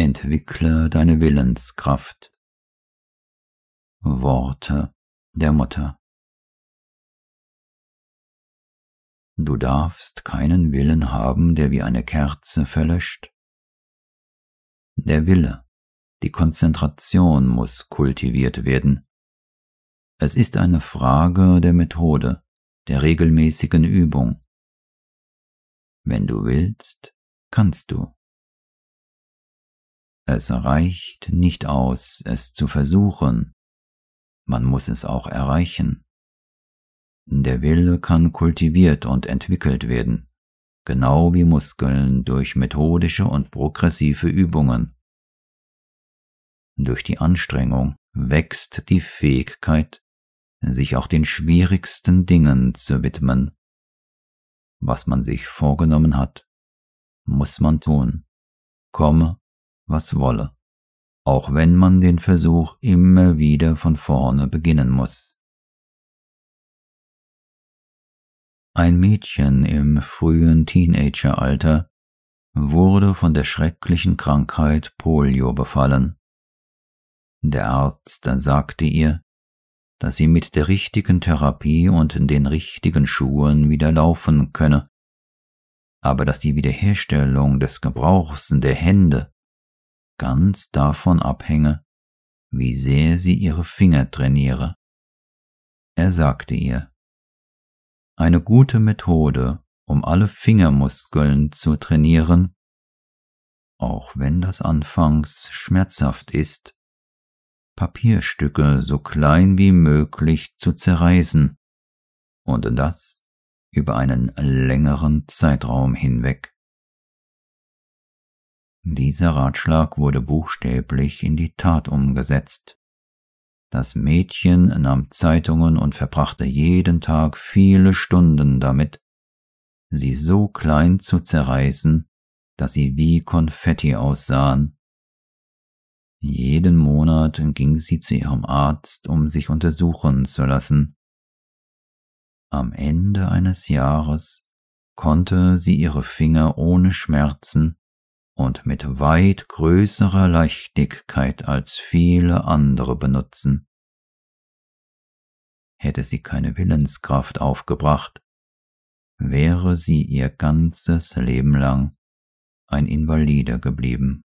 Entwickle deine Willenskraft. Worte der Mutter. Du darfst keinen Willen haben, der wie eine Kerze verlöscht. Der Wille, die Konzentration muss kultiviert werden. Es ist eine Frage der Methode, der regelmäßigen Übung. Wenn du willst, kannst du. Es reicht nicht aus, es zu versuchen, man muss es auch erreichen. Der Wille kann kultiviert und entwickelt werden, genau wie Muskeln durch methodische und progressive Übungen. Durch die Anstrengung wächst die Fähigkeit, sich auch den schwierigsten Dingen zu widmen. Was man sich vorgenommen hat, muss man tun, komme, was wolle, auch wenn man den Versuch immer wieder von vorne beginnen muss. Ein Mädchen im frühen Teenageralter wurde von der schrecklichen Krankheit Polio befallen. Der Arzt sagte ihr, dass sie mit der richtigen Therapie und den richtigen Schuhen wieder laufen könne, aber dass die Wiederherstellung des Gebrauchs der Hände ganz davon abhänge, wie sehr sie ihre Finger trainiere. Er sagte ihr, eine gute Methode, um alle Fingermuskeln zu trainieren, auch wenn das anfangs schmerzhaft ist, Papierstücke so klein wie möglich zu zerreißen, und das über einen längeren Zeitraum hinweg. Dieser Ratschlag wurde buchstäblich in die Tat umgesetzt. Das Mädchen nahm Zeitungen und verbrachte jeden Tag viele Stunden damit, sie so klein zu zerreißen, dass sie wie Konfetti aussahen. Jeden Monat ging sie zu ihrem Arzt, um sich untersuchen zu lassen. Am Ende eines Jahres konnte sie ihre Finger ohne Schmerzen und mit weit größerer Leichtigkeit als viele andere benutzen. Hätte sie keine Willenskraft aufgebracht, wäre sie ihr ganzes Leben lang ein Invalide geblieben.